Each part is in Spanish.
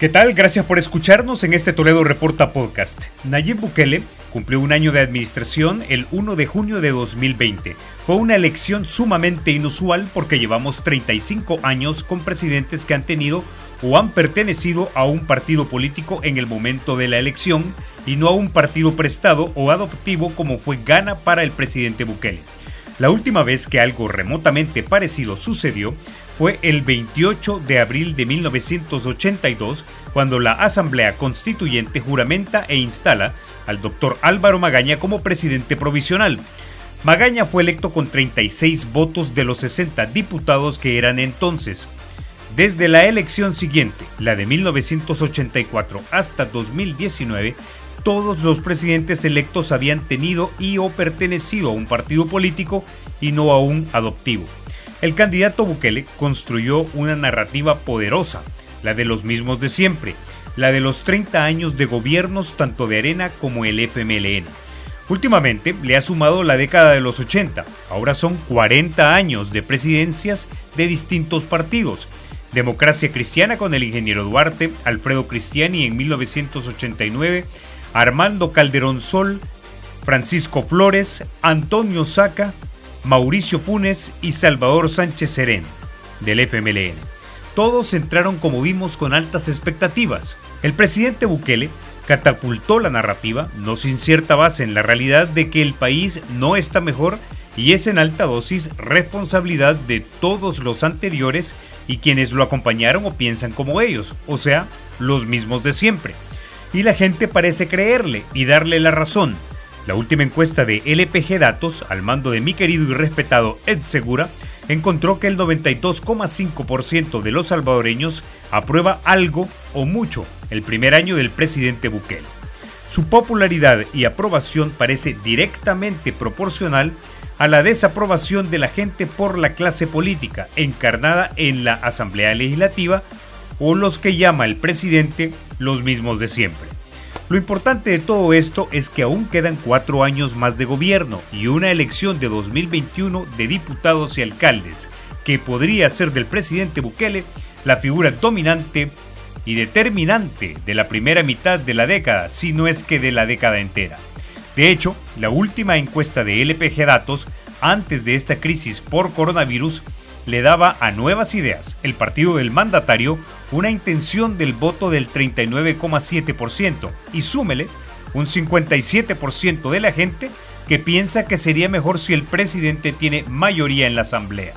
¿Qué tal? Gracias por escucharnos en este Toledo Reporta Podcast. Nayib Bukele cumplió un año de administración el 1 de junio de 2020. Fue una elección sumamente inusual porque llevamos 35 años con presidentes que han tenido o han pertenecido a un partido político en el momento de la elección y no a un partido prestado o adoptivo como fue Gana para el presidente Bukele. La última vez que algo remotamente parecido sucedió fue el 28 de abril de 1982, cuando la Asamblea Constituyente juramenta e instala al doctor Álvaro Magaña como presidente provisional. Magaña fue electo con 36 votos de los 60 diputados que eran entonces. Desde la elección siguiente, la de 1984 hasta 2019, todos los presidentes electos habían tenido y o pertenecido a un partido político y no a un adoptivo. El candidato Bukele construyó una narrativa poderosa, la de los mismos de siempre, la de los 30 años de gobiernos tanto de Arena como el FMLN. Últimamente le ha sumado la década de los 80, ahora son 40 años de presidencias de distintos partidos. Democracia Cristiana con el ingeniero Duarte, Alfredo Cristiani en 1989, Armando Calderón Sol, Francisco Flores, Antonio Saca, Mauricio Funes y Salvador Sánchez Serén, del FMLN. Todos entraron como vimos con altas expectativas. El presidente Bukele catapultó la narrativa, no sin cierta base en la realidad de que el país no está mejor y es en alta dosis responsabilidad de todos los anteriores y quienes lo acompañaron o piensan como ellos, o sea, los mismos de siempre y la gente parece creerle y darle la razón. La última encuesta de LPG Datos, al mando de mi querido y respetado Ed Segura, encontró que el 92,5% de los salvadoreños aprueba algo o mucho el primer año del presidente Bukele. Su popularidad y aprobación parece directamente proporcional a la desaprobación de la gente por la clase política encarnada en la Asamblea Legislativa o los que llama el presidente los mismos de siempre. Lo importante de todo esto es que aún quedan cuatro años más de gobierno y una elección de 2021 de diputados y alcaldes, que podría ser del presidente Bukele la figura dominante y determinante de la primera mitad de la década, si no es que de la década entera. De hecho, la última encuesta de LPG Datos antes de esta crisis por coronavirus le daba a Nuevas Ideas, el partido del mandatario, una intención del voto del 39,7% y súmele un 57% de la gente que piensa que sería mejor si el presidente tiene mayoría en la Asamblea.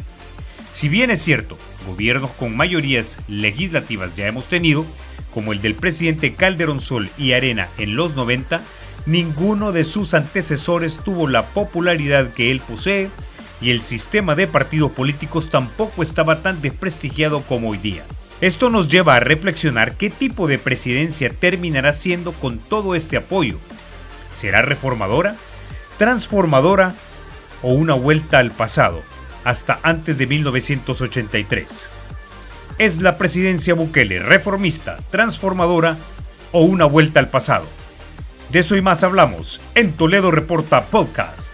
Si bien es cierto, gobiernos con mayorías legislativas ya hemos tenido, como el del presidente Calderón Sol y Arena en los 90, ninguno de sus antecesores tuvo la popularidad que él posee y el sistema de partidos políticos tampoco estaba tan desprestigiado como hoy día. Esto nos lleva a reflexionar qué tipo de presidencia terminará siendo con todo este apoyo. ¿Será reformadora, transformadora o una vuelta al pasado, hasta antes de 1983? ¿Es la presidencia Bukele reformista, transformadora o una vuelta al pasado? De eso y más hablamos en Toledo Reporta Podcast.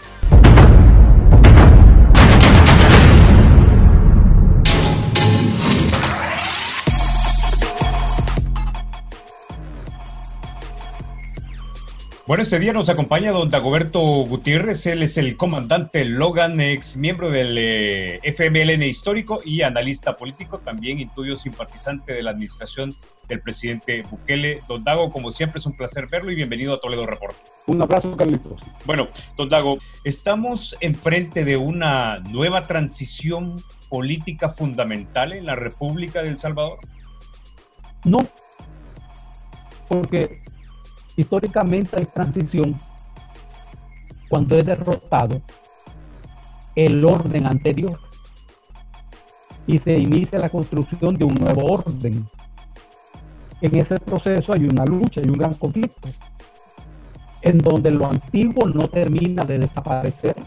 Bueno, este día nos acompaña don Dagoberto Gutiérrez, él es el comandante Logan, ex miembro del eh, FMLN histórico y analista político, también intuyo simpatizante de la administración del presidente Bukele. Don Dago, como siempre, es un placer verlo y bienvenido a Toledo Report. Un abrazo, Carlitos. Bueno, don Dago, estamos enfrente de una nueva transición política fundamental en la República de El Salvador. No, porque históricamente hay transición cuando es derrotado el orden anterior y se inicia la construcción de un nuevo orden. En ese proceso hay una lucha y un gran conflicto, en donde lo antiguo no termina de desaparecer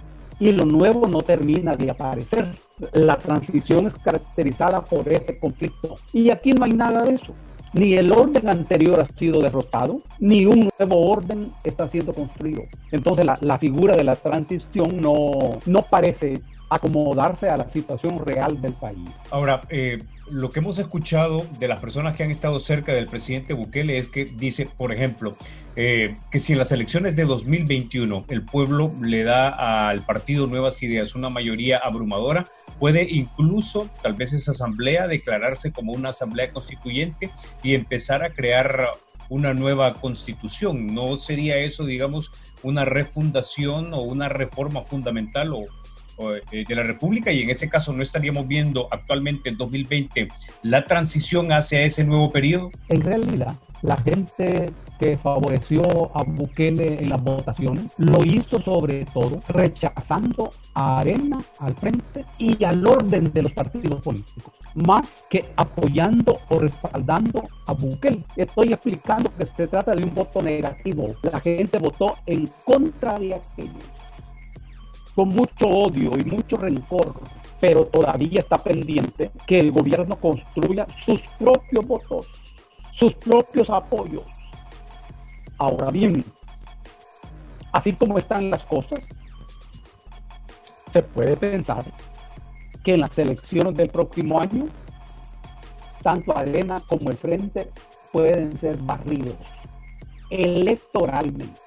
y lo nuevo no termina de aparecer. La transición es caracterizada por ese conflicto y aquí no hay nada de eso. Ni el orden anterior ha sido derrotado, ni un nuevo orden está siendo construido. Entonces la, figura de la transición no, no parece acomodarse a la situación real del país. Ahora, eh, lo que hemos escuchado de las personas que han estado cerca del presidente Bukele es que dice, por ejemplo, eh, que si en las elecciones de 2021 el pueblo le da al partido Nuevas Ideas una mayoría abrumadora, puede incluso tal vez esa asamblea declararse como una asamblea constituyente y empezar a crear una nueva constitución. ¿No sería eso, digamos, una refundación o una reforma fundamental o, de la República? Y en ese caso, ¿no estaríamos viendo actualmente en 2020 la transición hacia ese nuevo periodo? En realidad, la gente que favoreció a Bukele en las votaciones lo hizo sobre todo rechazando a Arena al frente y al orden de los partidos políticos más que apoyando o respaldando a Bukele. Estoy explicando que se trata de un voto negativo. La gente votó en contra de aquello, con mucho odio y mucho rencor, pero todavía está pendiente que el gobierno construya sus propios votos, sus propios apoyos. Ahora bien, así como están las cosas, se puede pensar que en las elecciones del próximo año, tanto Arena como el Frente pueden ser barridos electoralmente.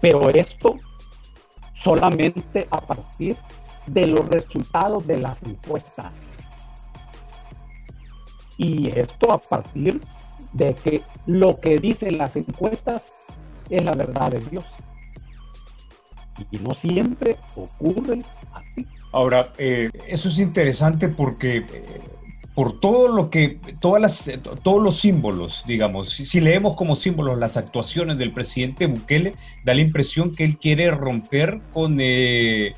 Pero esto solamente a partir de los resultados de las encuestas. Y esto a partir de que lo que dicen las encuestas es la verdad de Dios. Y no siempre ocurre así. Ahora, eh, eso es interesante porque eh, por todo lo que, todas las, todos los símbolos, digamos, si, leemos como símbolos las actuaciones del presidente Bukele, da la impresión que él quiere romper con, eh,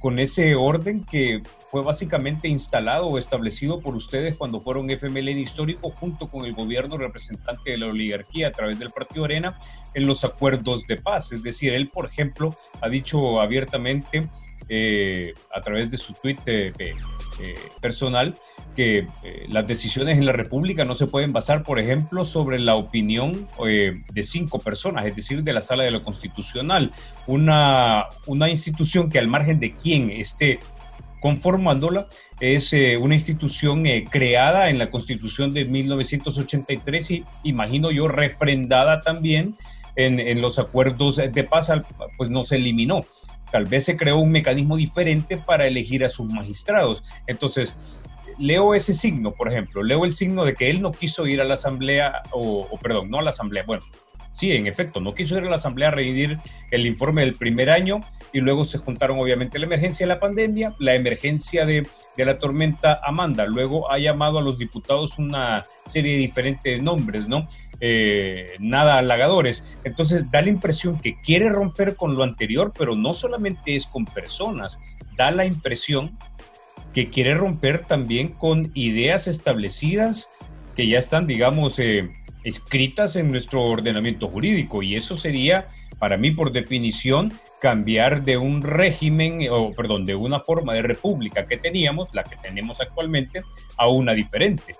con ese orden que fue básicamente instalado o establecido por ustedes cuando fueron FMLN histórico junto con el gobierno representante de la oligarquía a través del Partido Arena en los acuerdos de paz. Es decir, él, por ejemplo, ha dicho abiertamente eh, a través de su tweet eh, eh, personal que las decisiones en la República no se pueden basar, por ejemplo, sobre la opinión de cinco personas, es decir, de la Sala de lo Constitucional, una, una institución que al margen de quien esté conformándola es una institución creada en la Constitución de 1983 y imagino yo refrendada también en, en los acuerdos de paz, pues no se eliminó. Tal vez se creó un mecanismo diferente para elegir a sus magistrados. Entonces, leo ese signo, por ejemplo, leo el signo de que él no quiso ir a la asamblea, o, perdón, no a la asamblea, bueno, sí, en efecto, no quiso ir a la asamblea a revidir el informe del primer año y luego se juntaron obviamente la emergencia de la pandemia, la emergencia de, de la tormenta Amanda, luego ha llamado a los diputados una serie de diferentes nombres, ¿no? Eh, nada halagadores. Entonces da la impresión que quiere romper con lo anterior, pero no solamente es con personas, da la impresión que quiere romper también con ideas establecidas que ya están, digamos, eh, escritas en nuestro ordenamiento jurídico. Y eso sería, para mí, por definición, cambiar de un régimen, o perdón, de una forma de república que teníamos, la que tenemos actualmente, a una diferente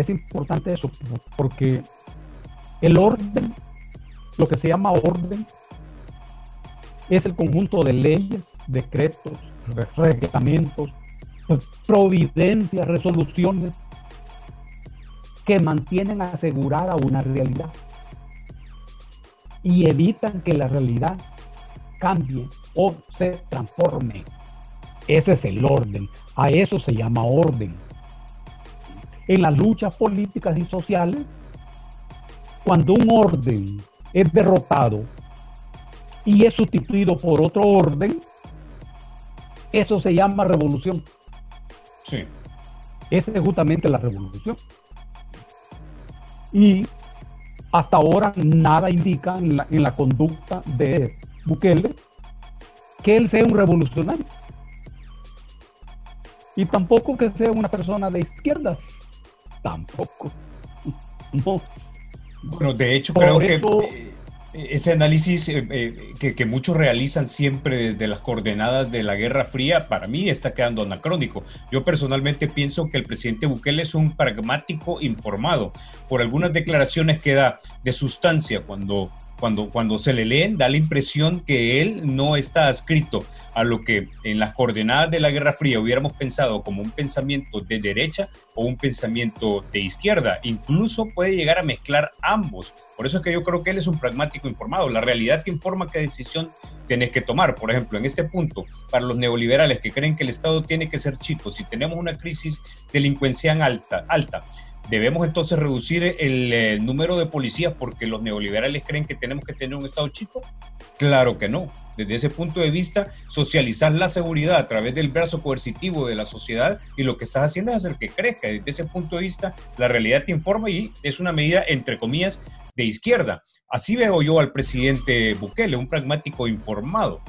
es importante eso, porque el orden, lo que se llama orden, es el conjunto de leyes, decretos, reglamentos, providencias, resoluciones que mantienen asegurada una realidad y evitan que la realidad cambie o se transforme. Ese es el orden. A eso se llama orden en las luchas políticas y sociales, cuando un orden es derrotado y es sustituido por otro orden, eso se llama revolución. Sí. Esa es justamente la revolución. Y hasta ahora nada indica en la, en la conducta de Bukele que él sea un revolucionario. Y tampoco que sea una persona de izquierdas tampoco. Bueno, de hecho, creo que eh, ese análisis eh, eh, que, muchos realizan siempre desde las coordenadas de la Guerra Fría, para mí está quedando anacrónico. Yo personalmente pienso que el presidente Bukele es un pragmático informado por algunas declaraciones que da de sustancia cuando cuando, cuando se le leen, da la impresión que él no está adscrito a lo que en las coordenadas de la Guerra Fría hubiéramos pensado como un pensamiento de derecha o un pensamiento de izquierda. Incluso puede llegar a mezclar ambos. Por eso es que yo creo que él es un pragmático informado. La realidad te informa qué decisión tienes que tomar. Por ejemplo, en este punto, para los neoliberales que creen que el Estado tiene que ser chico, si tenemos una crisis delincuencial alta, alta ¿Debemos entonces reducir el, eh, número de policías porque los neoliberales creen que tenemos que tener un Estado chico? Claro que no. Desde ese punto de vista, socializar la seguridad a través del brazo coercitivo de la sociedad y lo que estás haciendo es hacer que crezca. Desde ese punto de vista, la realidad te informa y es una medida, entre comillas, de izquierda. Así veo yo al presidente Bukele, un pragmático informado.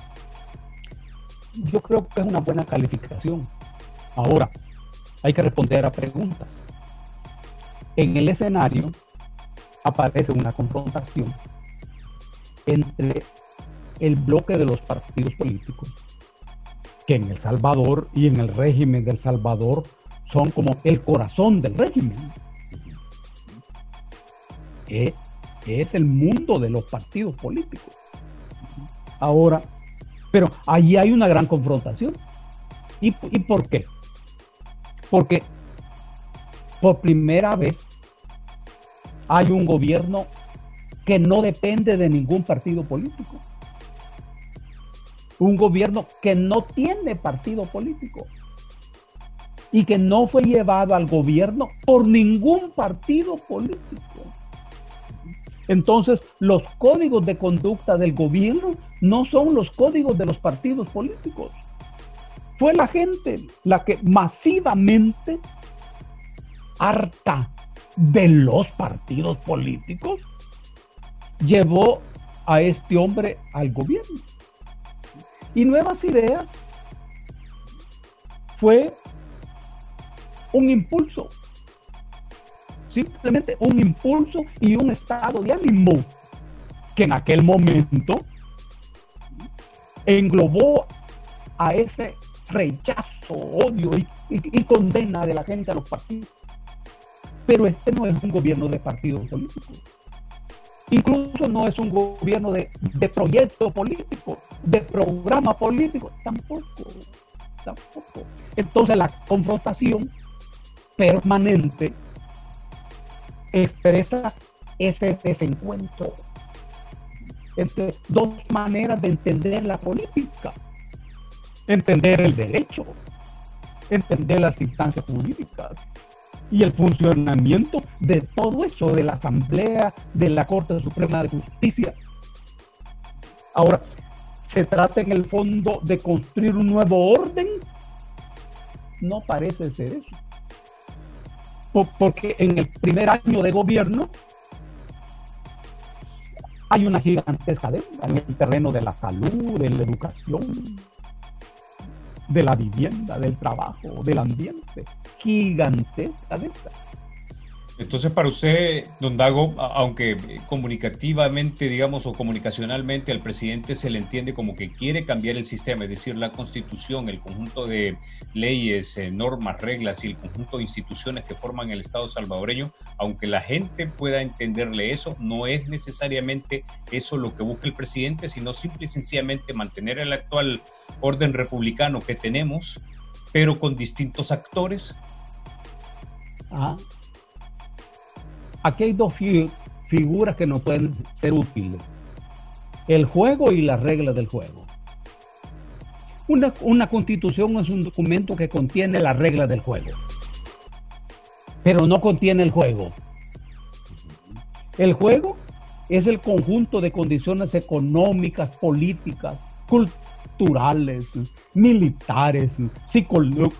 Yo creo que es una buena calificación. Ahora, hay que responder a preguntas en el escenario aparece una confrontación entre el bloque de los partidos políticos, que en El Salvador y en el régimen del Salvador son como el corazón del régimen. Eh, es el mundo de los partidos políticos. Ahora, pero allí hay una gran confrontación. ¿Y, ¿Y por qué? Porque por primera vez hay un gobierno que no depende de ningún partido político. Un gobierno que no tiene partido político y que no fue llevado al gobierno por ningún partido político. Entonces, los códigos de conducta del gobierno no son los códigos de los partidos políticos. Fue la gente la que masivamente harta de los partidos políticos llevó a este hombre al gobierno. Y Nuevas Ideas fue un impulso, simplemente un impulso y un estado de ánimo que en aquel momento englobó a ese rechazo, odio y, condena de la gente a los partidos. Pero este no es un gobierno de partido político. Incluso no es un gobierno de, proyecto político, de programa político. Tampoco. Tampoco. Entonces la confrontación permanente expresa ese desencuentro entre dos maneras de entender la política. Entender el derecho, entender las instancias jurídicas, y el funcionamiento de todo eso, de la Asamblea, de la Corte Suprema de Justicia. Ahora, ¿se trata en el fondo de construir un nuevo orden? No parece ser eso. Porque en el primer año de gobierno hay una gigantesca deuda en el terreno de la salud, de la educación, de la vivienda, del trabajo, del ambiente, gigantesca de entonces, para usted, don Dago, aunque comunicativamente, digamos, o comunicacionalmente al presidente se le entiende como que quiere cambiar el sistema, es decir, la constitución, el conjunto de leyes, eh, normas, reglas y el conjunto de instituciones que forman el Estado salvadoreño, aunque la gente pueda entenderle eso, no es necesariamente eso lo que busca el presidente, sino simple y sencillamente mantener el actual orden republicano que tenemos, pero con distintos actores. Ah aquí hay dos figuras que nos pueden ser útiles. El juego y las reglas del juego. Una, una constitución es un documento que contiene las reglas del juego, pero no contiene el juego. El juego es el conjunto de condiciones económicas, políticas, culturales, militares,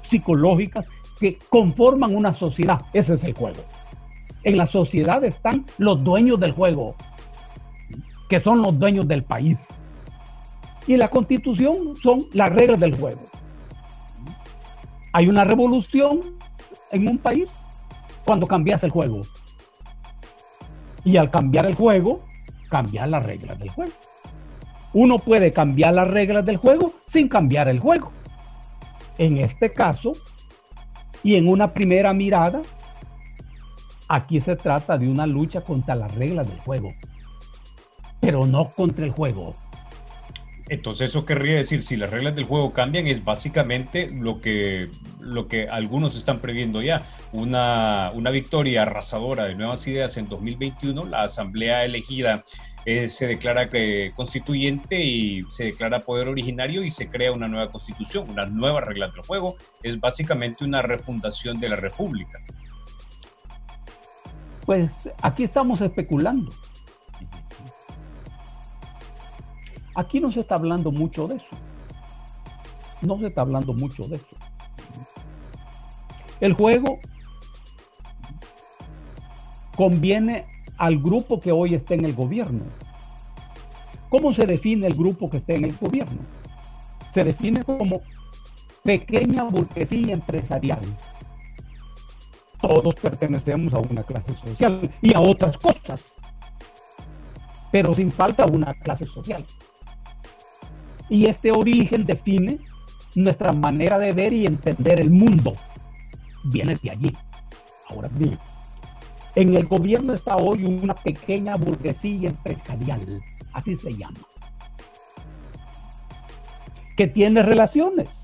psicológicas que conforman una sociedad. Ese es el juego en la sociedad están los dueños del juego, que son los dueños del país. Y la constitución son las reglas del juego. Hay una revolución en un país cuando cambias el juego. Y al cambiar el juego, cambiar las reglas del juego. Uno puede cambiar las reglas del juego sin cambiar el juego. En este caso, y en una primera mirada, Aquí se trata de una lucha contra las reglas del juego. pero no contra el juego. Entonces eso querría decir, si las reglas del juego cambian, es básicamente lo que, lo que algunos están previendo ya. Una, una victoria arrasadora de nuevas ideas en 2021, la asamblea elegida eh, se declara que constituyente y se declara poder originario y se crea una nueva constitución, unas nuevas reglas del juego. Es básicamente una refundación de la república. Pues aquí estamos especulando. Aquí no se está hablando mucho de eso. No se está hablando mucho de eso. El juego conviene al grupo que hoy está en el gobierno. ¿Cómo se define el grupo que está en el gobierno? Se define como pequeña burguesía empresarial. Todos pertenecemos a una clase social y a otras cosas, pero sin falta una clase social. Y este origen define nuestra manera de ver y entender el mundo. Viene de allí. Ahora bien, en el gobierno está hoy una pequeña burguesía empresarial, así se llama, que tiene relaciones.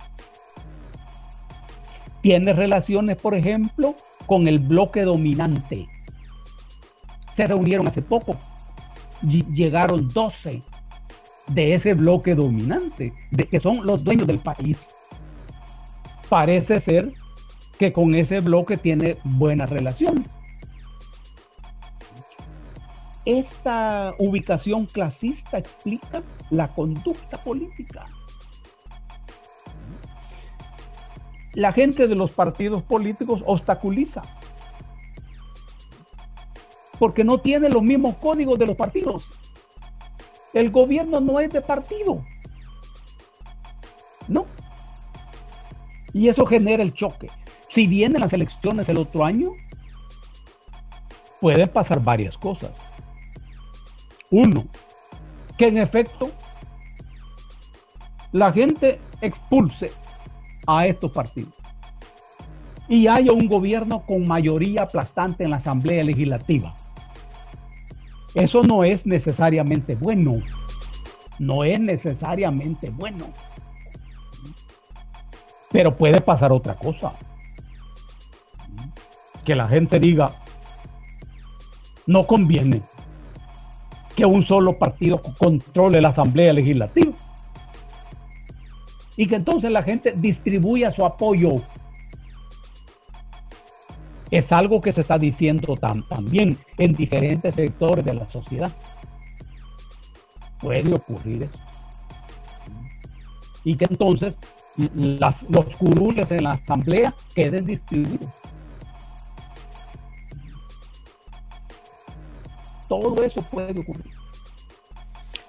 Tiene relaciones, por ejemplo, con el bloque dominante. Se reunieron hace poco, llegaron 12 de ese bloque dominante, de que son los dueños del país. Parece ser que con ese bloque tiene buenas relaciones. Esta ubicación clasista explica la conducta política. La gente de los partidos políticos obstaculiza porque no tiene los mismos códigos de los partidos. El gobierno no es de partido. No. Y eso genera el choque. Si vienen las elecciones el otro año, pueden pasar varias cosas. Uno, que en efecto la gente expulse a estos partidos y haya un gobierno con mayoría aplastante en la Asamblea Legislativa. Eso no es necesariamente bueno. No es necesariamente bueno. Pero puede pasar otra cosa. Que la gente diga, no conviene que un solo partido controle la Asamblea Legislativa. Y que entonces la gente distribuya su apoyo es algo que se está diciendo también en diferentes sectores de la sociedad. Puede ocurrir eso. Y que entonces los curules en la asamblea queden distribuidos. Todo eso puede ocurrir.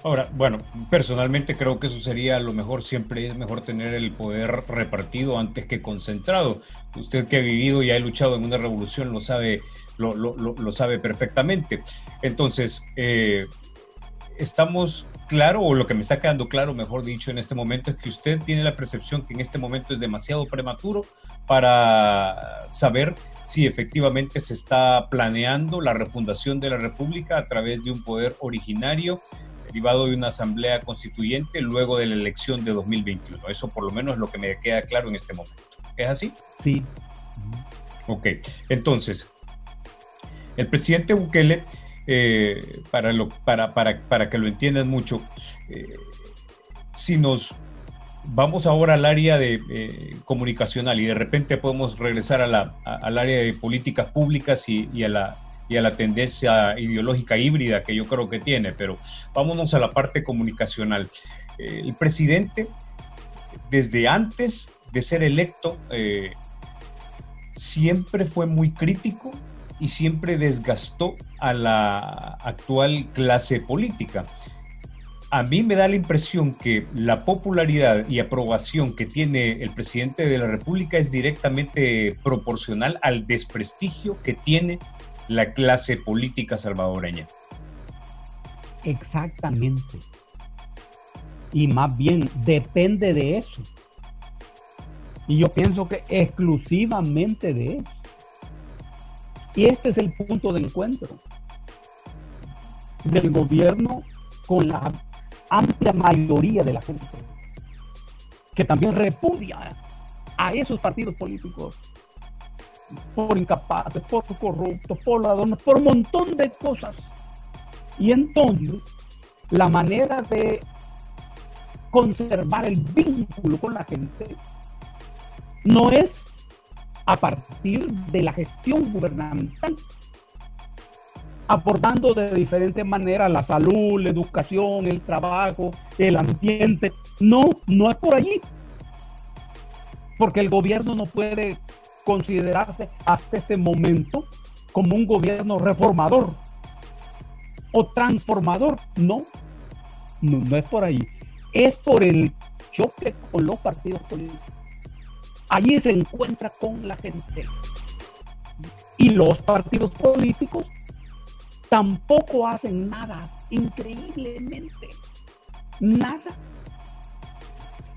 Ahora, bueno, personalmente creo que eso sería lo mejor, siempre es mejor tener el poder repartido antes que concentrado. Usted que ha vivido y ha luchado en una revolución lo sabe, lo, lo, sabe perfectamente. Entonces, eh, estamos claro, o lo que me está quedando claro, mejor dicho, en este momento, es que usted tiene la percepción que en este momento es demasiado prematuro para saber si efectivamente se está planeando la refundación de la República a través de un poder originario derivado de una asamblea constituyente luego de la elección de 2021. Eso por lo menos es lo que me queda claro en este momento. ¿Es así? Sí. Ok, entonces, el presidente Bukele, eh, para, lo, para, para, para, que lo entiendan mucho, eh, si nos vamos ahora al área de eh, comunicacional y de repente podemos regresar a la, al área de políticas públicas y a la y a la tendencia ideológica híbrida que yo creo que tiene, pero vámonos a la parte comunicacional. el presidente, desde antes de ser electo, eh, siempre fue muy crítico y siempre desgastó a la actual clase política. A mí me da la impresión que la popularidad y aprobación que tiene el presidente de la República es directamente proporcional al desprestigio que tiene la clase política salvadoreña. Exactamente. Y más bien depende de eso. Y yo pienso que exclusivamente de eso. Y este es el punto de encuentro del gobierno con la amplia mayoría de la gente, que también repudia a esos partidos políticos por incapaces, por corruptos, por ladrones, por un montón de cosas. Y entonces, la manera de conservar el vínculo con la gente no es a partir de la gestión gubernamental, abordando de diferentes maneras la salud, la educación, el trabajo, el ambiente. No, no es por allí. Porque el gobierno no puede considerarse hasta este momento como un gobierno reformador o transformador. No, no, no es por ahí. Es por el choque con los partidos políticos. Allí se encuentra con la gente. Y los partidos políticos tampoco hacen nada, increíblemente, nada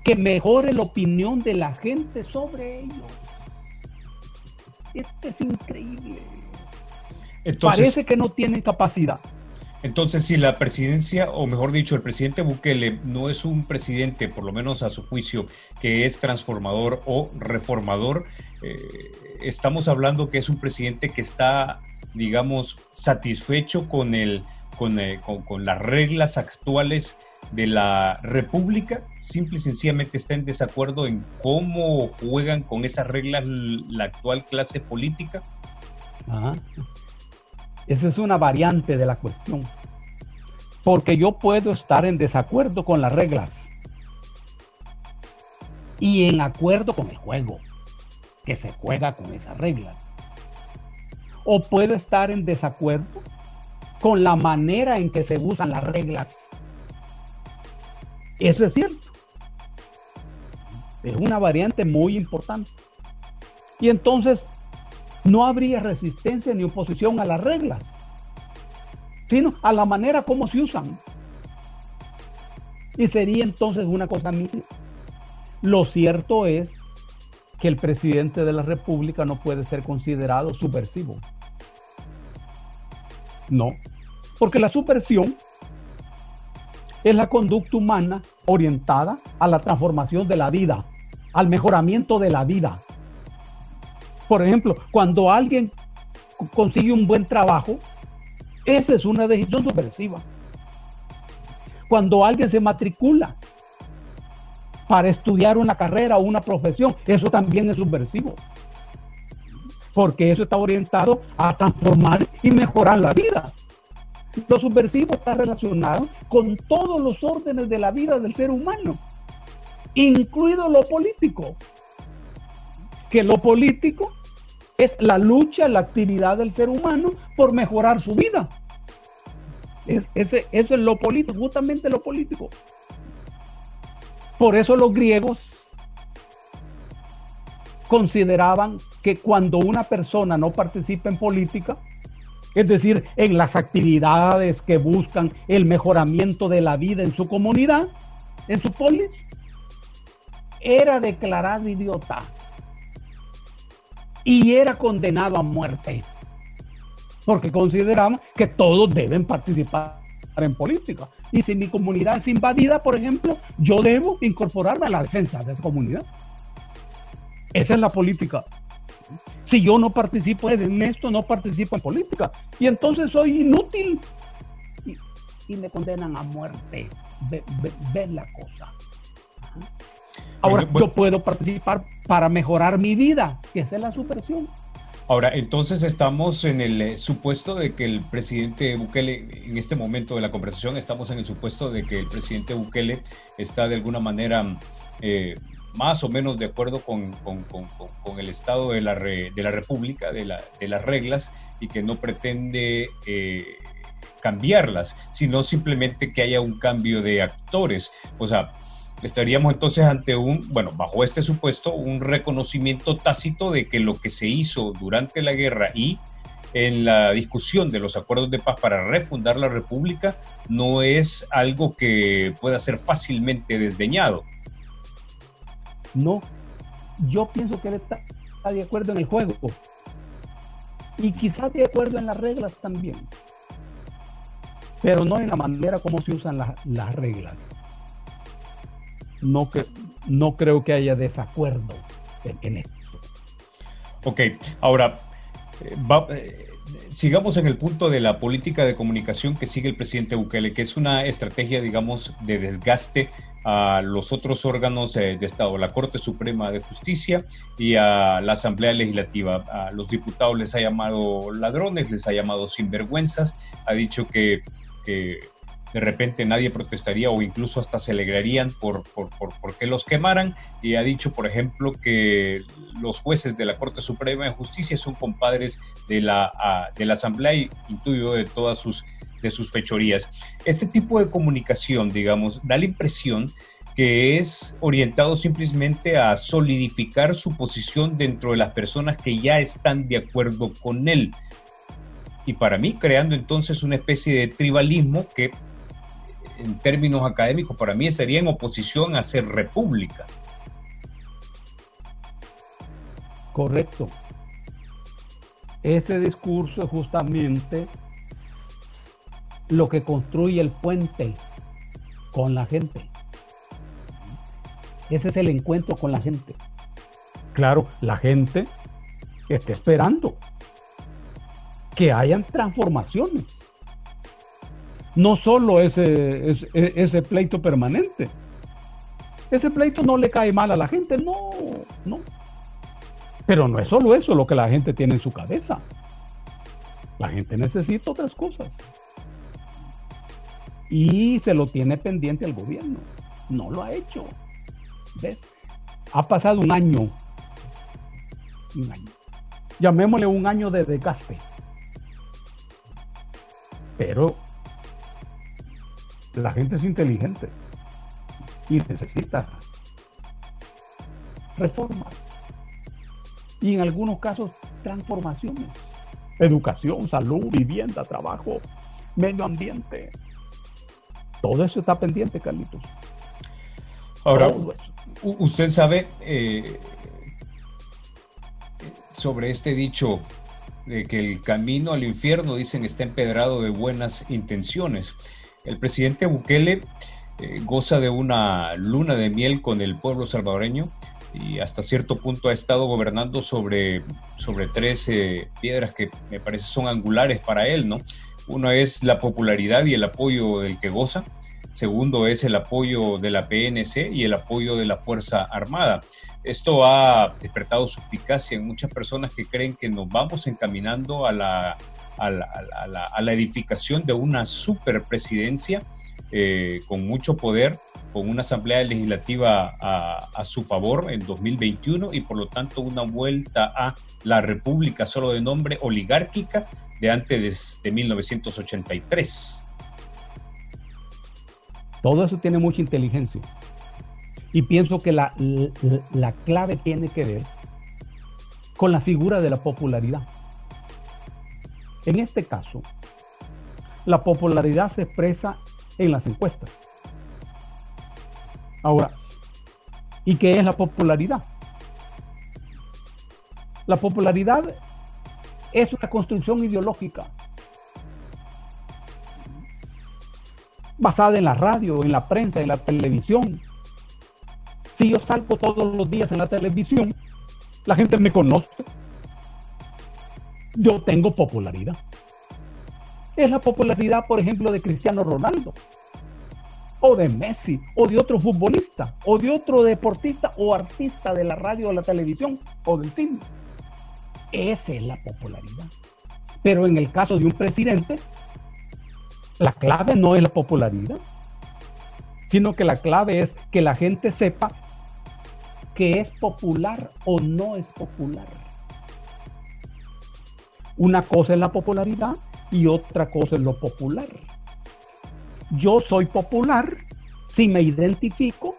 que mejore la opinión de la gente sobre ellos. Esto es increíble. Parece que no tienen capacidad. Entonces, si la presidencia, o mejor dicho, el presidente Bukele no es un presidente, por lo menos a su juicio, que es transformador o reformador, eh, estamos hablando que es un presidente que está digamos, satisfecho con, el, eh, con, con, las reglas actuales de la República, simple y sencillamente está en desacuerdo en cómo juegan con esas reglas la actual clase política. Esa es una variante de la cuestión. Porque yo puedo estar en desacuerdo con las reglas y en acuerdo con el juego, que se juega con esas reglas o puedo estar en desacuerdo con la manera en que se usan las reglas. Eso es cierto. Es una variante muy importante. Y entonces no habría resistencia ni oposición a las reglas, sino a la manera como se usan. Y sería entonces una cosa mía. Lo cierto es que el presidente de la República no puede ser considerado subversivo. No, porque la subversión es la conducta humana orientada a la transformación de la vida, al mejoramiento de la vida. Por ejemplo, cuando alguien consigue un buen trabajo, esa es una decisión subversiva. Cuando alguien se matricula para estudiar una carrera o una profesión. Eso también es subversivo. Porque eso está orientado a transformar y mejorar la vida. Lo subversivo está relacionado con todos los órdenes de la vida del ser humano, incluido lo político. Que lo político es la lucha, la actividad del ser humano por mejorar su vida. ese, eso es lo político, justamente lo político. Por eso los griegos consideraban que cuando una persona no participa en política, es decir, en las actividades que buscan el mejoramiento de la vida en su comunidad, en su polis, era declarado idiota y era condenado a muerte, porque consideraban que todos deben participar en política. Y si mi comunidad es invadida, por ejemplo, yo debo incorporarme a la defensa de esa comunidad. Esa es la política. Si yo no participo en esto, no participo en política. Y entonces soy inútil. Y, me condenan a muerte. Ven la cosa. Ahora, yo puedo participar para mejorar mi vida, que esa es la supresión. Ahora, entonces estamos en el eh, supuesto de que el presidente Bukele, en este momento de la conversación, estamos en el supuesto de que el presidente Bukele está de alguna manera eh, más o menos de acuerdo con, el estado de la, de la República, de, las reglas, y que no pretende eh, cambiarlas, sino simplemente que haya un cambio de actores. O sea, estaríamos entonces ante un, bueno, bajo este supuesto, un reconocimiento tácito de que lo que se hizo durante la guerra y en la discusión de los acuerdos de paz para refundar la República no es algo que pueda ser fácilmente desdeñado. No, yo pienso que él está, de acuerdo en el juego y quizás de acuerdo en las reglas también. pero no en la manera como se usan las reglas. No, que, no creo que haya desacuerdo en, esto. Ok, ahora, eh, eh, sigamos en el punto de la política de comunicación que sigue el presidente Bukele, que es una estrategia, digamos, de desgaste a los otros órganos de Estado, la Corte Suprema de Justicia y a la Asamblea Legislativa. A los diputados les ha llamado ladrones, les ha llamado sinvergüenzas, ha dicho que, de repente nadie protestaría o incluso hasta se alegrarían por, por, por, que los quemaran y ha dicho, por ejemplo, que los jueces de la Corte Suprema de Justicia son compadres de la, de la Asamblea y intuyo de todas sus de sus fechorías. Este tipo de comunicación, digamos, da la impresión que es orientado simplemente a solidificar su posición dentro de las personas que ya están de acuerdo con él. Y para mí, creando entonces una especie de tribalismo que en términos académicos para mí estaría en oposición a ser república. Correcto. Ese discurso justamente lo que construye el puente con la gente. Ese es el encuentro con la gente. Claro, la gente está esperando que hayan transformaciones. No solo ese, ese, ese, pleito permanente. Ese pleito no le cae mal a la gente, no, no. Pero no es solo eso lo que la gente tiene en su cabeza. La gente necesita otras cosas y se lo tiene pendiente el gobierno. No lo ha hecho. ¿Ves? Ha pasado un año. Un año. Llamémosle un año de desgaste. Pero la gente es inteligente y necesita reformas. Y en algunos casos transformaciones. Educación, salud, vivienda, trabajo, medio ambiente, todo eso está pendiente, Carlitos. Ahora, usted sabe eh, sobre este dicho de que el camino al infierno, dicen, está empedrado de buenas intenciones. El presidente Bukele eh, goza de una luna de miel con el pueblo salvadoreño y hasta cierto punto ha estado gobernando sobre, sobre tres piedras que me parece son angulares para él, ¿no? Uno es la popularidad y el apoyo del que goza. Segundo es el apoyo de la PNC y el apoyo de la Fuerza Armada. Esto ha despertado suspicacia en muchas personas que creen que nos vamos encaminando a la, a la, edificación de una superpresidencia eh, con mucho poder, con una asamblea legislativa a, a, su favor en 2021 y por lo tanto una vuelta a la república solo de nombre oligárquica de antes de, 1983. Todo eso tiene mucha inteligencia. Y pienso que la, la, clave tiene que ver con la figura de la popularidad. En este caso, la popularidad se expresa en las encuestas. Ahora, ¿y qué es la popularidad? La popularidad es una construcción ideológica basada en la radio, en la prensa, en la televisión. Si yo salgo todos los días en la televisión, la gente me conoce. Yo tengo popularidad. Es la popularidad, por ejemplo, de Cristiano Ronaldo, o de Messi, o de otro futbolista, o de otro deportista o artista de la radio o la televisión o del cine. Esa es la popularidad. Pero en el caso de un presidente, la clave no es la popularidad, sino que la clave es que la gente sepa que es popular o no es popular. Una cosa es la popularidad y otra cosa es lo popular. Yo soy popular si me identifico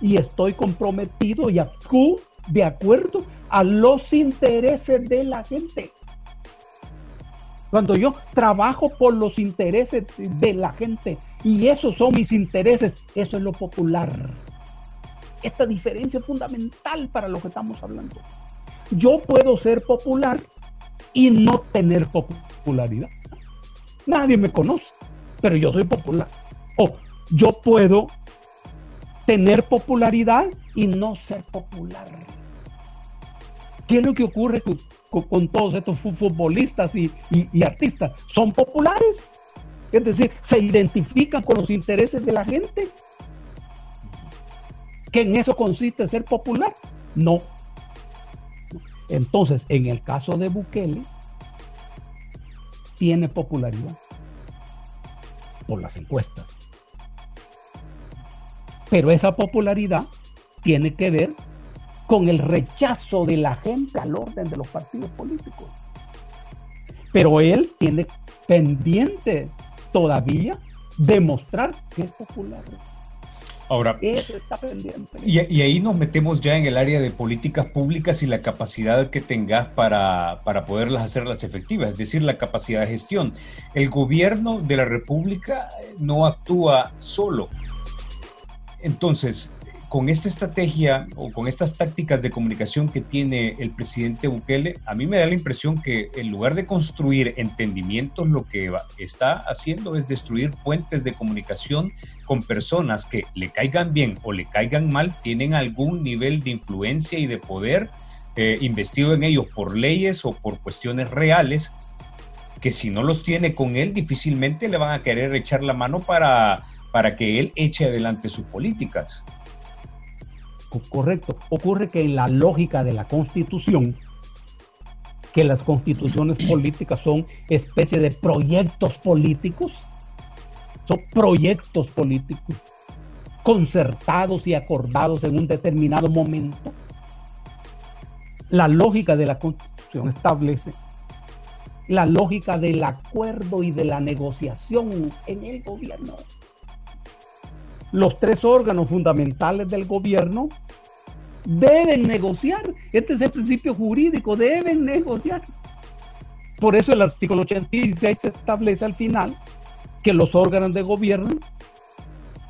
y estoy comprometido y actúo de acuerdo a los intereses de la gente. Cuando yo trabajo por los intereses de la gente y esos son mis intereses, eso es lo popular. Esta diferencia es fundamental para lo que estamos hablando. Yo puedo ser popular y no tener popularidad. Nadie me conoce. pero yo soy popular. O yo puedo tener popularidad y no ser popular. ¿Qué es lo que ocurre con, todos estos futbolistas y, y artistas? Son populares. Es decir, se identifican con los intereses de la gente. ¿Que en eso consiste ser popular? No. Entonces, en el caso de Bukele, tiene popularidad por las encuestas. Pero esa popularidad tiene que ver con el rechazo de la gente al orden de los partidos políticos. Pero él tiene pendiente todavía demostrar que es popular. Ahora, Y, ahí nos metemos ya en el área de políticas públicas y la capacidad que tengas para, para poderlas hacerlas efectivas, es decir, la capacidad de gestión. El gobierno de la República no actúa solo. Entonces, con esta estrategia o con estas tácticas de comunicación que tiene el presidente Bukele, a mí me da la impresión que en lugar de construir entendimientos, lo que está haciendo es destruir puentes de comunicación con personas que le caigan bien o le caigan mal, tienen algún nivel de influencia y de poder eh, investido en ellos por leyes o por cuestiones reales, que si no los tiene con él, difícilmente le van a querer echar la mano para, para que él eche adelante sus políticas. Correcto. Ocurre que en la lógica de la constitución, que las constituciones políticas son especie de proyectos políticos, son proyectos políticos concertados y acordados en un determinado momento. La lógica de la constitución establece la lógica del acuerdo y de la negociación en el gobierno los tres órganos fundamentales del gobierno deben negociar. Este es el principio jurídico, deben negociar. Por eso el artículo 86 establece al final que los órganos de gobierno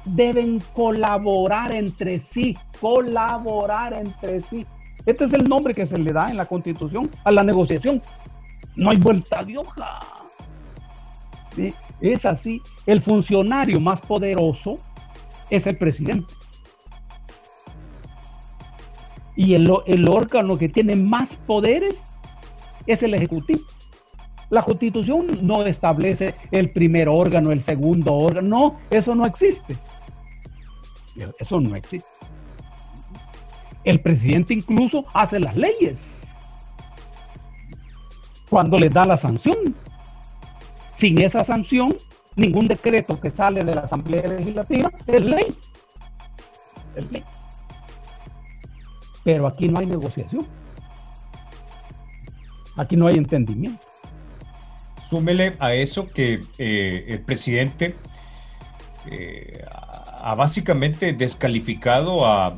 deben colaborar entre sí, colaborar entre sí. Este es el nombre que se le da en la constitución a la negociación. No hay vuelta de hoja. Es así. El funcionario más poderoso es el presidente. Y el, el órgano que tiene más poderes es el ejecutivo. La constitución no establece el primer órgano, el segundo órgano. No, eso no existe. Eso no existe. El presidente incluso hace las leyes. Cuando le da la sanción. Sin esa sanción, ningún decreto que sale de la Asamblea Legislativa es ley. Es ley. Pero aquí no hay negociación. Aquí no hay entendimiento. Súmele a eso que eh, el presidente eh, ha básicamente descalificado a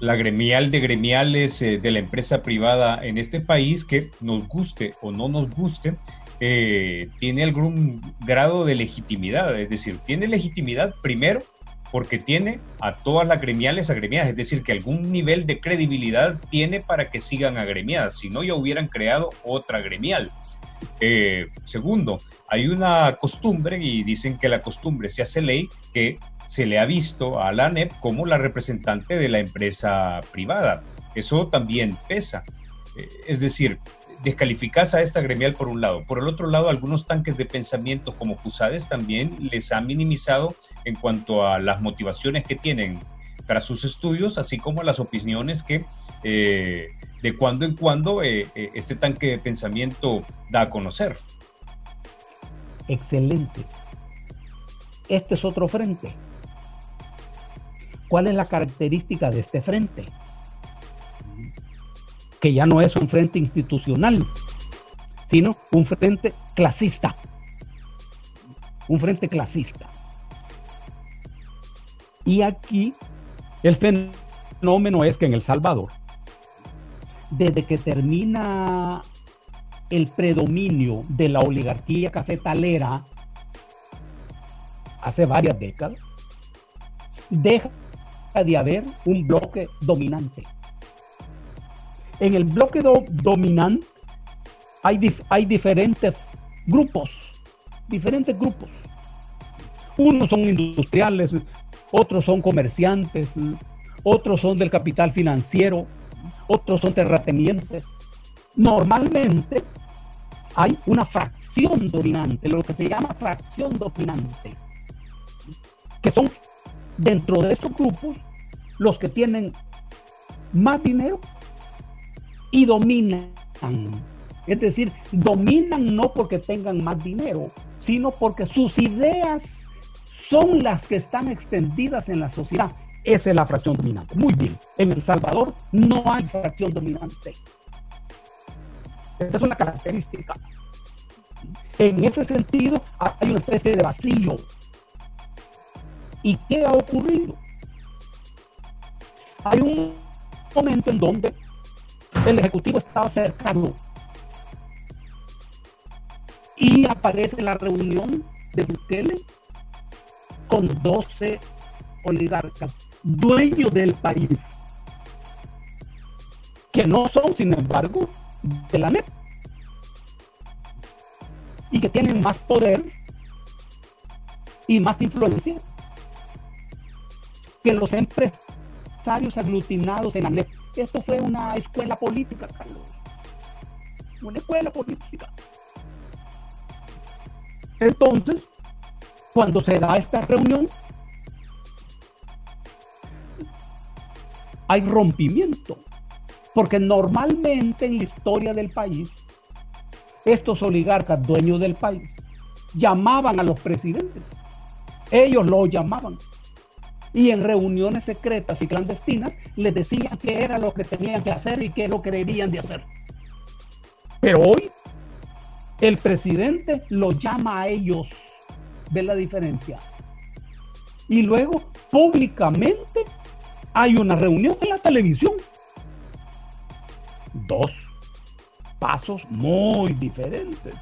la gremial de gremiales eh, de la empresa privada en este país que nos guste o no nos guste, eh, tiene algún grado de legitimidad, es decir, tiene legitimidad primero porque tiene a todas las gremiales agremiadas, es decir, que algún nivel de credibilidad tiene para que sigan agremiadas, si no ya hubieran creado otra gremial. Eh, segundo, hay una costumbre, y dicen que la costumbre se hace ley, que se le ha visto a la ANEP como la representante de la empresa privada. Eso también pesa. Eh, es decir, descalificas a esta gremial por un lado. Por el otro lado, algunos tanques de pensamiento como Fusades también les han minimizado en cuanto a las motivaciones que tienen tras sus estudios, así como las opiniones que eh, de cuando en cuando eh, eh, este tanque de pensamiento da a conocer. Excelente. Este es otro frente. ¿Cuál es la característica de este frente? Que ya no es un frente institucional, sino un frente clasista. Un frente clasista. Y aquí el fenómeno es que en El Salvador, desde que termina el predominio de la oligarquía cafetalera hace varias décadas, deja de haber un bloque dominante en el bloque dominante hay, hay diferentes grupos, diferentes grupos. Unos son industriales, otros son comerciantes, otros son del capital financiero, otros son terratenientes. Normalmente hay una fracción dominante, lo que se llama fracción dominante, que son dentro de estos grupos los que tienen más dinero y dominan. Es decir, dominan no porque tengan más dinero, sino porque sus ideas son las que están extendidas en la sociedad. Esa es la fracción dominante. Muy bien. En El Salvador no hay fracción dominante. Esa es una característica. En ese sentido, hay una especie de vacío. ¿Y qué ha ocurrido? Hay un momento en donde el Ejecutivo estaba cercano y aparece la reunión de Bukele con 12 oligarcas, dueños del país, que no son, sin embargo, de la NEP y que tienen más poder y más influencia que los empresarios aglutinados en la NEP. Esto fue una escuela política, Carlos. Una escuela política. Entonces, cuando se da esta reunión, hay rompimiento. Porque normalmente en la historia del país, estos oligarcas dueños del país llamaban a los presidentes. Ellos lo llamaban. Y en reuniones secretas y clandestinas les decían qué era lo que tenían que hacer y qué es lo que debían de hacer. Pero hoy el presidente lo llama a ellos. ¿Ve la diferencia? Y luego, públicamente, hay una reunión en la televisión. Dos pasos muy diferentes.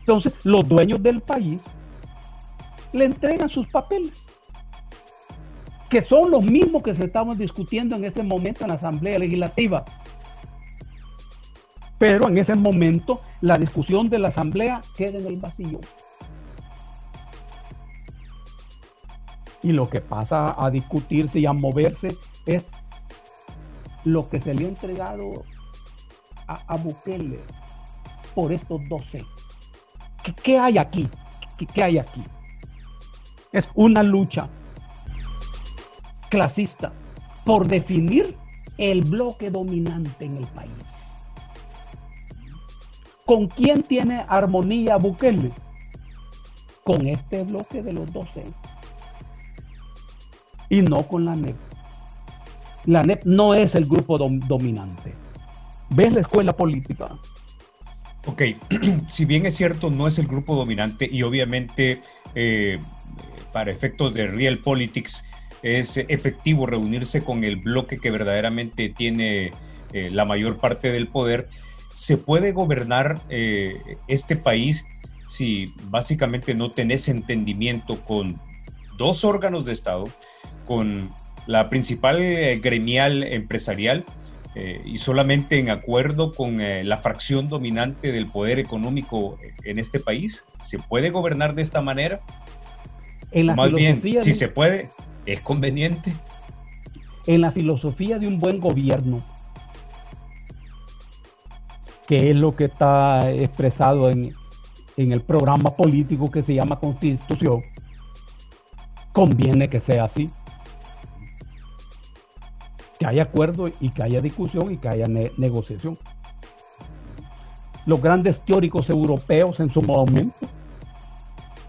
Entonces, los dueños del país le entregan sus papeles, que son los mismos que se estaban discutiendo en este momento en la Asamblea Legislativa. Pero en ese momento la discusión de la asamblea queda en el vacío. Y lo que pasa a discutirse y a moverse es lo que se le ha entregado a, Bukele por estos 12. ¿Qué, ¿Qué, hay aquí? ¿Qué, ¿Qué hay aquí? Es una lucha clasista por definir el bloque dominante en el país. ¿Con quién tiene armonía Bukele? Con este bloque de los 12. Y no con la NEP. La NEP no es el grupo dominante. ¿Ves la escuela política? Ok, si bien es cierto, no es el grupo dominante y obviamente eh, para efectos de Real Politics es efectivo reunirse con el bloque que verdaderamente tiene eh, la mayor parte del poder ¿Se puede gobernar eh, este país si básicamente no tenés entendimiento con dos órganos de Estado, con la principal eh, gremial empresarial eh, y solamente en acuerdo con la fracción dominante del poder económico en este país? ¿Se puede gobernar de esta manera? En la Más bien, si se puede, es conveniente. En la filosofía de un buen gobierno, que es lo que está expresado en, el programa político que se llama Constitución, conviene que sea así. Que haya acuerdo y que haya discusión y que haya negociación. Los grandes teóricos europeos en su momento,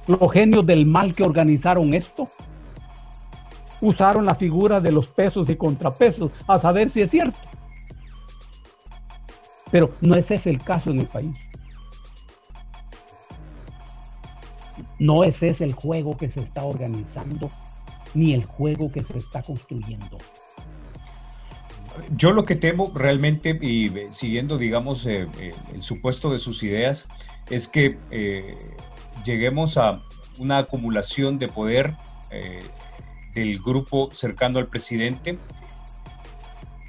los genios del mal que organizaron esto, usaron la figura de los pesos y contrapesos a saber si es cierto. Pero no ese es el caso en el país. No ese es el juego que se está organizando, ni el juego que se está construyendo. Yo lo que temo realmente, y eh, siguiendo, digamos, eh, eh, el supuesto de sus ideas, es que lleguemos a una acumulación de poder del grupo cercano al presidente.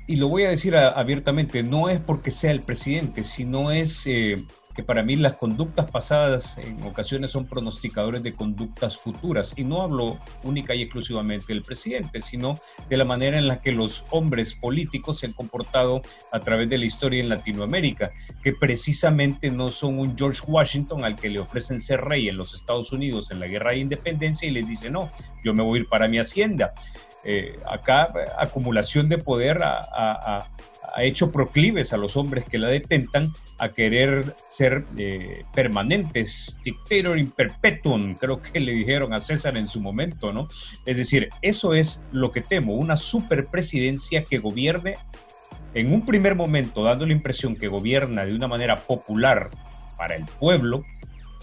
Y lo voy a decir abiertamente, no es porque sea el presidente, sino es eh, que para mí las conductas pasadas en ocasiones son pronosticadores de conductas futuras. Y no hablo única y exclusivamente del presidente, sino de la manera en la que los hombres políticos se han comportado a través de la historia en Latinoamérica, que precisamente no son un George Washington al que le ofrecen ser rey en los Estados Unidos en la guerra de independencia y les dice, no, yo me voy a ir para mi hacienda. Eh, acá acumulación de poder ha, hecho proclives a los hombres que la detentan a querer ser eh, permanentes, dictator in perpetuum, creo que le dijeron a César en su momento, ¿no? Es decir, eso es lo que temo, una superpresidencia que gobierne en un primer momento, dando la impresión que gobierna de una manera popular para el pueblo,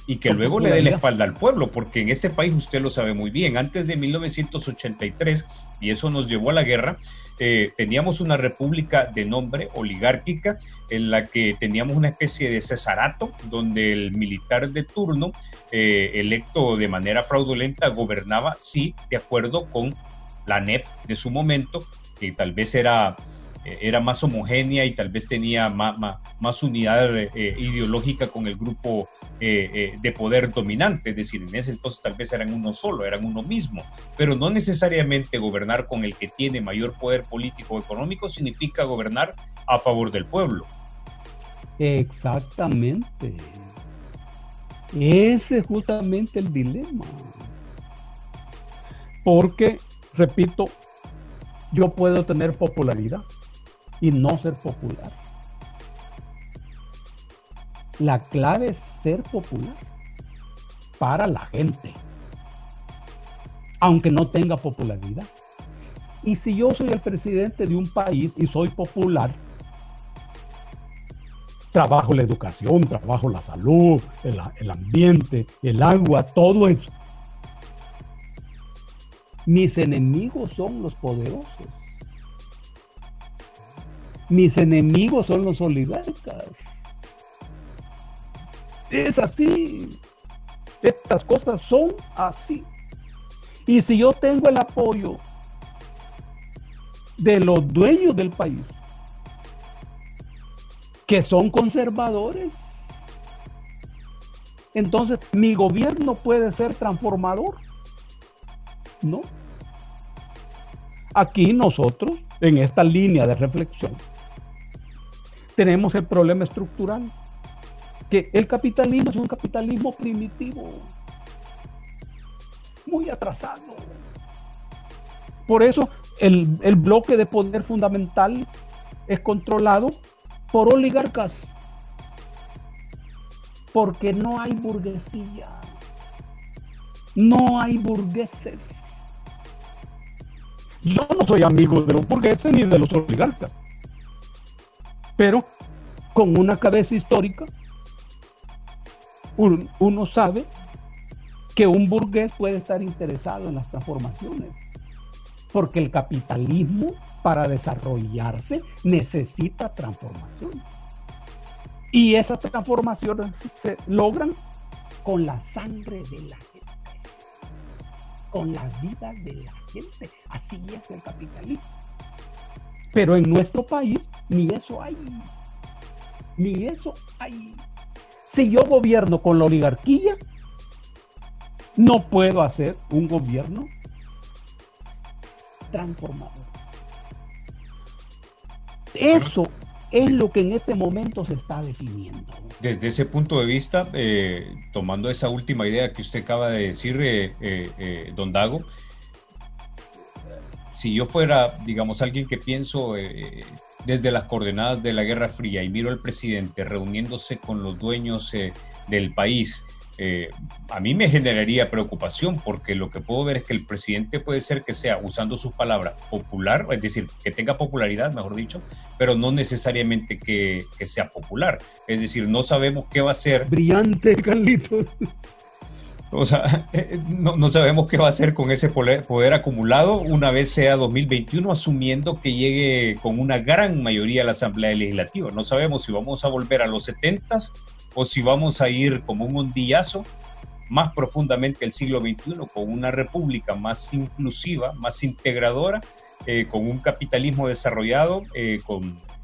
y que luego le dé la espalda al pueblo, porque en este país usted lo sabe muy bien, antes de 1983, y eso nos llevó a la guerra, eh, teníamos una república de nombre oligárquica en la que teníamos una especie de cesarato donde el militar de turno, eh, electo de manera fraudulenta, gobernaba, sí, de acuerdo con la NEP de su momento, que tal vez era era más homogénea y tal vez tenía más, más, unidad eh, ideológica con el grupo eh, de poder dominante, es decir, en ese entonces tal vez eran uno solo, eran uno mismo, pero no necesariamente gobernar con el que tiene mayor poder político o económico significa gobernar a favor del pueblo. Exactamente. Ese es justamente el dilema. Porque, repito, yo puedo tener popularidad, y no ser popular. La clave es ser popular para la gente, aunque no tenga popularidad. Y si yo soy el presidente de un país y soy popular, trabajo la educación, trabajo la salud, el, ambiente, el agua, todo eso. Mis enemigos son los poderosos. Mis enemigos son los oligarcas. Es así. Estas cosas son así. Y si yo tengo el apoyo de los dueños del país, que son conservadores, entonces mi gobierno puede ser transformador. No. Aquí nosotros, en esta línea de reflexión, tenemos el problema estructural, que el capitalismo es un capitalismo primitivo, muy atrasado. Por eso el, bloque de poder fundamental es controlado por oligarcas, porque no hay burguesía, no hay burgueses. Yo no soy amigo de los burgueses ni de los oligarcas pero con una cabeza histórica, uno sabe que un burgués puede estar interesado en las transformaciones, porque el capitalismo para desarrollarse necesita transformación. Y esas transformaciones se logran con la sangre de la gente, con la vida de la gente. Así es el capitalismo. Pero en nuestro país ni eso hay. Ni eso hay. Si yo gobierno con la oligarquía, no puedo hacer un gobierno transformador. Eso es lo que en este momento se está definiendo. Desde ese punto de vista, eh, tomando esa última idea que usted acaba de decir, eh, eh, don Dago, si yo fuera, digamos, alguien que pienso eh, desde las coordenadas de la Guerra Fría y miro al presidente reuniéndose con los dueños eh, del país, eh, a mí me generaría preocupación porque lo que puedo ver es que el presidente puede ser que sea, usando sus palabras, popular, es decir, que tenga popularidad, mejor dicho, pero no necesariamente que, que sea popular. Es decir, no sabemos qué va a ser. Brillante, Carlitos. O sea, eh, no, sabemos qué va a hacer con ese poder, acumulado una vez sea 2021, asumiendo que llegue con una gran mayoría a la Asamblea Legislativa. No sabemos si vamos a volver a los 70 o si vamos a ir como un ondillazo más profundamente el siglo XXI, con una república más inclusiva, más integradora, eh, con un capitalismo desarrollado, eh,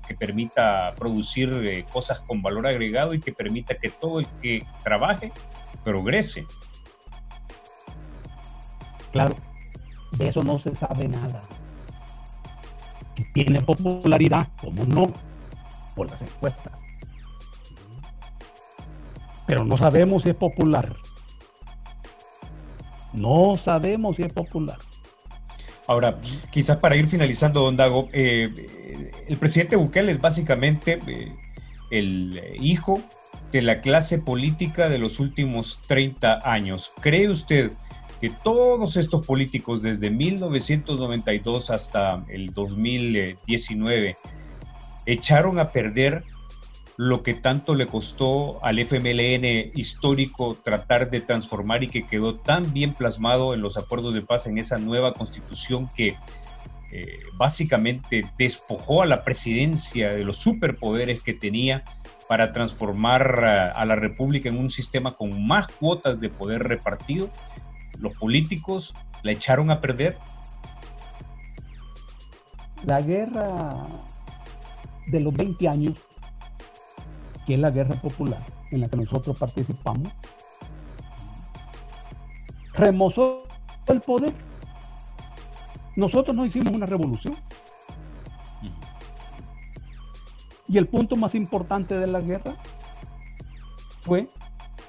que permita producir eh, cosas con valor agregado y que permita que todo el que trabaje progrese. Claro, de eso no se sabe nada. Que tiene popularidad, como no, por las encuestas. Pero no sabemos si es popular. No sabemos si es popular. Ahora, quizás para ir finalizando, don Dago, eh, el presidente Bukele es básicamente eh, el hijo de la clase política de los últimos 30 años. ¿Cree usted que todos estos políticos desde 1992 hasta el 2019 echaron a perder lo que tanto le costó al FMLN histórico tratar de transformar y que quedó tan bien plasmado en los acuerdos de paz en esa nueva constitución que eh, básicamente despojó a la presidencia de los superpoderes que tenía para transformar a la República en un sistema con más cuotas de poder repartido. Los políticos la echaron a perder. La guerra de los 20 años que es la guerra popular en la que nosotros participamos, remozó el poder. Nosotros no hicimos una revolución. Y el punto más importante de la guerra fue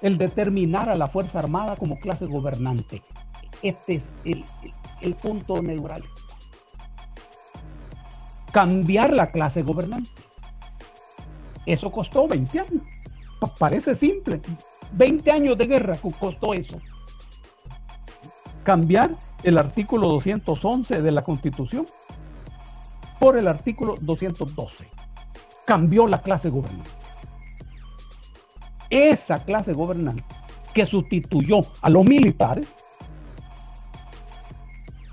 el determinar a la Fuerza Armada como clase gobernante. Este es el, punto neural. Cambiar la clase gobernante. Eso costó 20 años. Parece simple. 20 años de guerra costó eso. Cambiar el artículo 211 de la Constitución por el artículo 212. Cambió la clase gobernante. Esa clase gobernante que sustituyó a los militares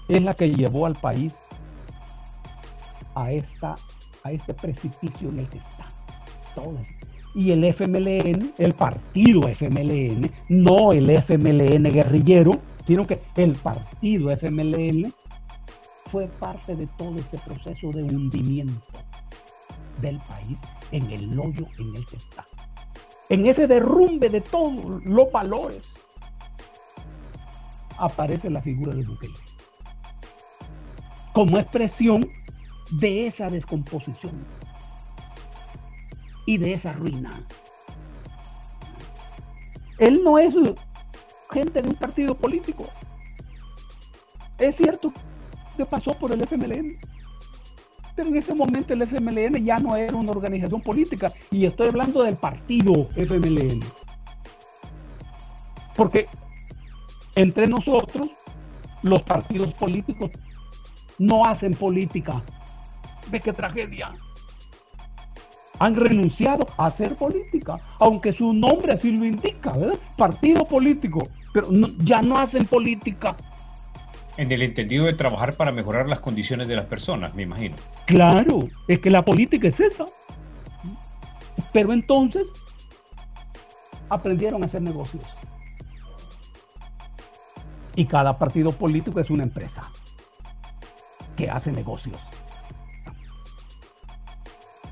es la que llevó al país a, esta, a este precipicio en el que está. Y el FMLN, el partido FMLN, no el FMLN guerrillero, sino que el partido FMLN fue parte de todo ese proceso de hundimiento del país en el hoyo en el que está. En ese derrumbe de todos los valores aparece la figura de Bukele como expresión de esa descomposición y de esa ruina. Él no es gente de un partido político. Es cierto que pasó por el FMLN, en ese momento el FMLN ya no era una organización política y estoy hablando del partido FMLN. Porque entre nosotros, los partidos políticos no hacen política. ¿Ve qué tragedia? han renunciado a hacer política, aunque su nombre así lo indica, ¿verdad? Partido político, pero ya no hacen política. En el entendido de trabajar para mejorar las condiciones de las personas, me imagino. Claro, es que la política es esa. Pero entonces aprendieron a hacer negocios. Y cada partido político es una empresa que hace negocios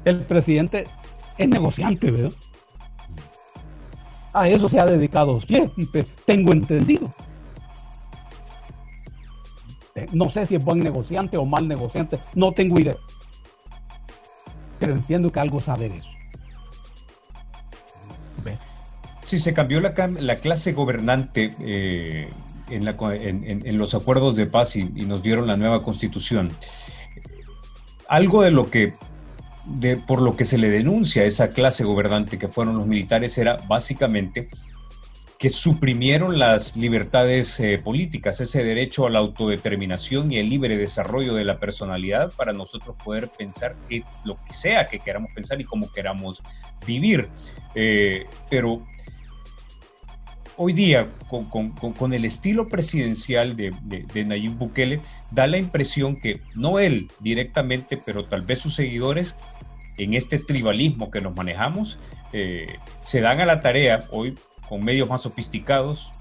el presidente es negociante, ¿verdad? A eso se ha dedicado siempre, tengo entendido. Eh, no sé si es buen negociante o mal negociante, no tengo idea. Pero entiendo que algo sabe de eso. Si se cambió la, clase gobernante eh, en, los acuerdos de paz y nos dieron la nueva constitución. Algo de lo que por lo que se le denuncia a esa clase gobernante que fueron los militares era básicamente que suprimieron las libertades eh, políticas, ese derecho a la autodeterminación y el libre desarrollo de la personalidad para nosotros poder pensar lo que sea que queramos pensar y cómo queramos vivir. Eh, pero hoy día, con, el estilo presidencial de, de, Nayib Bukele, da la impresión que no él directamente, pero tal vez sus seguidores en este tribalismo que nos manejamos, eh, se dan a la tarea hoy con medios más sofisticados,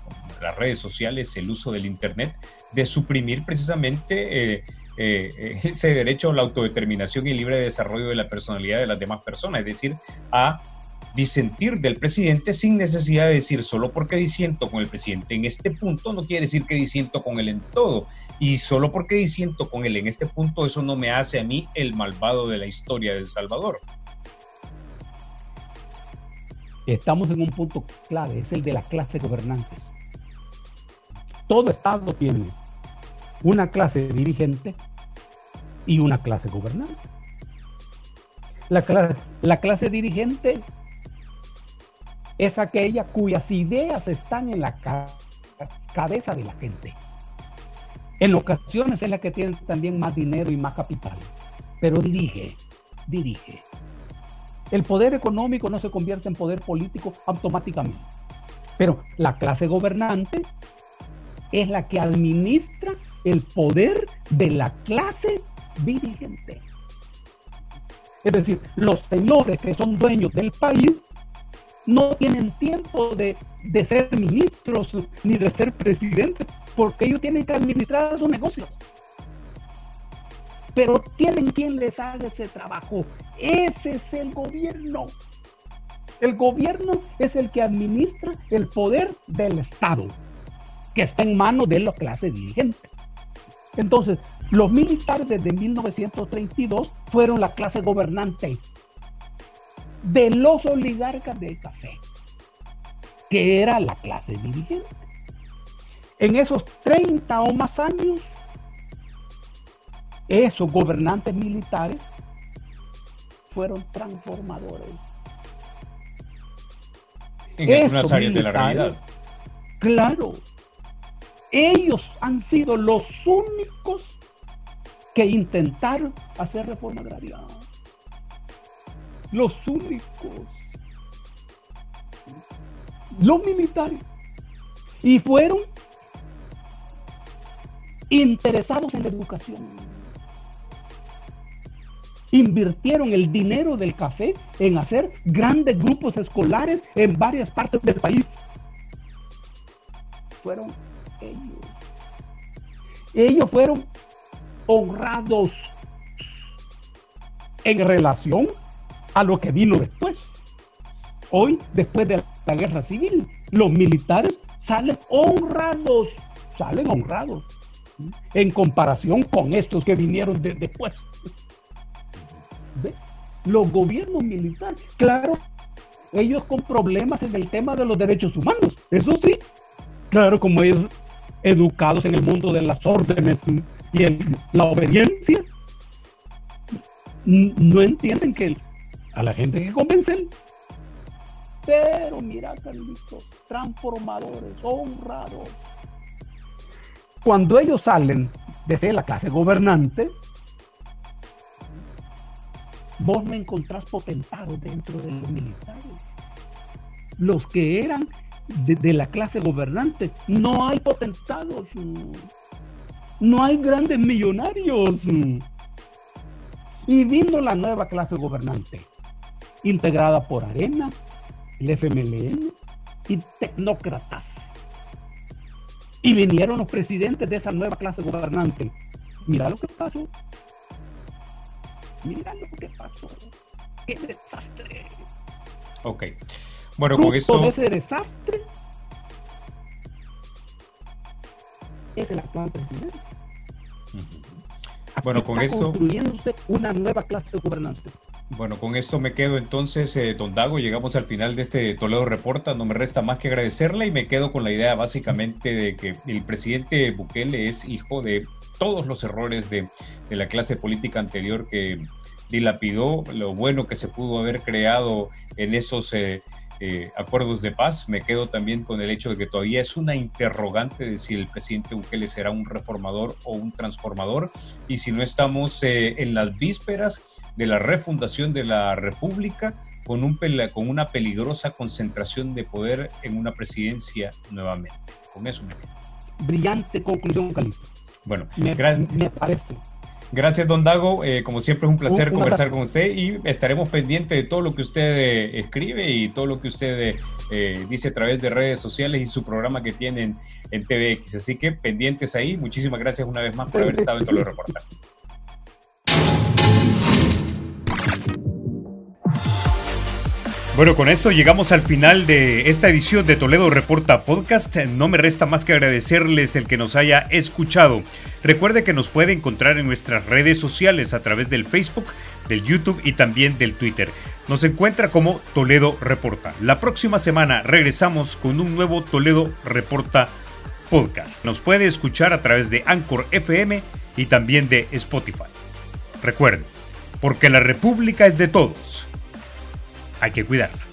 las redes sociales, el uso del Internet, de suprimir precisamente eh, eh, ese derecho a la autodeterminación y libre desarrollo de la personalidad de las demás personas, es decir, a disentir del presidente sin necesidad de decir solo porque disiento con el presidente en este punto no quiere decir que disiento con él en todo y solo porque disiento con él en este punto eso no me hace a mí el malvado de la historia del Salvador. Estamos en un punto clave, es el de la clase gobernante. Todo Estado tiene una clase dirigente y una clase gobernante. La clase, la clase dirigente es aquella cuyas ideas están en la cabeza de la gente. En ocasiones es la que tiene también más dinero y más capital, pero dirige, dirige. El poder económico no se convierte en poder político automáticamente, pero la clase gobernante es la que administra el poder de la clase dirigente. Es decir, los señores que son dueños del país no tienen tiempo de, ser ministros ni de ser presidentes, porque ellos tienen que administrar sus negocios. Pero tienen quien les haga ese trabajo. Ese es el gobierno. El gobierno es el que administra el poder del Estado, que está en manos de la clase dirigente. Entonces, los militares desde 1932 fueron la clase gobernante de los oligarcas del café, que era la clase dirigente. En esos 30 o más años, esos gobernantes militares fueron transformadores. En algunas áreas de la realidad. Claro. Ellos han sido los únicos que intentaron hacer reforma agraria los únicos, los militares, y fueron interesados en la educación. Invirtieron el dinero del café en hacer grandes grupos escolares en varias partes del país. Fueron ellos. Ellos fueron honrados en relación a lo que vino después. Hoy, después de la guerra civil, los militares salen honrados, salen honrados, en comparación con estos que vinieron después. Los gobiernos militares, claro, ellos con problemas en el tema de los derechos humanos, eso sí, claro, como ellos educados en el mundo de las órdenes y en la obediencia, no entienden que a la gente que convencen. Pero mira, Carlitos, transformadores, honrados. Cuando ellos salen de ser la clase gobernante, vos me encontrás potentados dentro de los militares. Los que eran de, la clase gobernante, no hay potentados, no hay grandes millonarios. Y vino la nueva clase gobernante integrada por Arena, el FMLN y tecnócratas. Y vinieron los presidentes de esa nueva clase gobernante. Mira lo que pasó. Mira lo que pasó. ¡Qué desastre! Ok. Bueno, con esto. ese desastre es el actual presidente. Bueno, con esto. Construyéndose una nueva clase gobernante. Bueno, con esto me quedo entonces, eh, don Dago, llegamos al final de este Toledo Reporta, no me resta más que agradecerle y me quedo con la idea básicamente de que el presidente Bukele es hijo de todos los errores de, la clase política anterior que dilapidó lo bueno que se pudo haber creado en esos eh, eh, acuerdos de paz. Me quedo también con el hecho de que todavía es una interrogante de si el presidente Bukele será un reformador o un transformador y si no estamos en las vísperas de la refundación de la República con, un, con una peligrosa concentración de poder en una presidencia nuevamente. Con eso me Brillante conclusión, Calito. Bueno, me, me parece. Gracias, don Dago. Eh, como siempre es un placer conversar con usted y estaremos pendientes de todo lo que usted eh, escribe y todo lo que usted eh, dice a través de redes sociales y su programa que tienen en TVX. Así que pendientes ahí. Muchísimas gracias una vez más por haber estado en todo el reportaje. Bueno, con esto llegamos al final de esta edición de Toledo Reporta Podcast. No me resta más que agradecerles el que nos haya escuchado. Recuerde que nos puede encontrar en nuestras redes sociales a través del Facebook, del YouTube y también del Twitter. Nos encuentra como Toledo Reporta. La próxima semana regresamos con un nuevo Toledo Reporta Podcast. Nos puede escuchar a través de Anchor FM y también de Spotify. Recuerde, porque la República es de todos hay que cuidarla.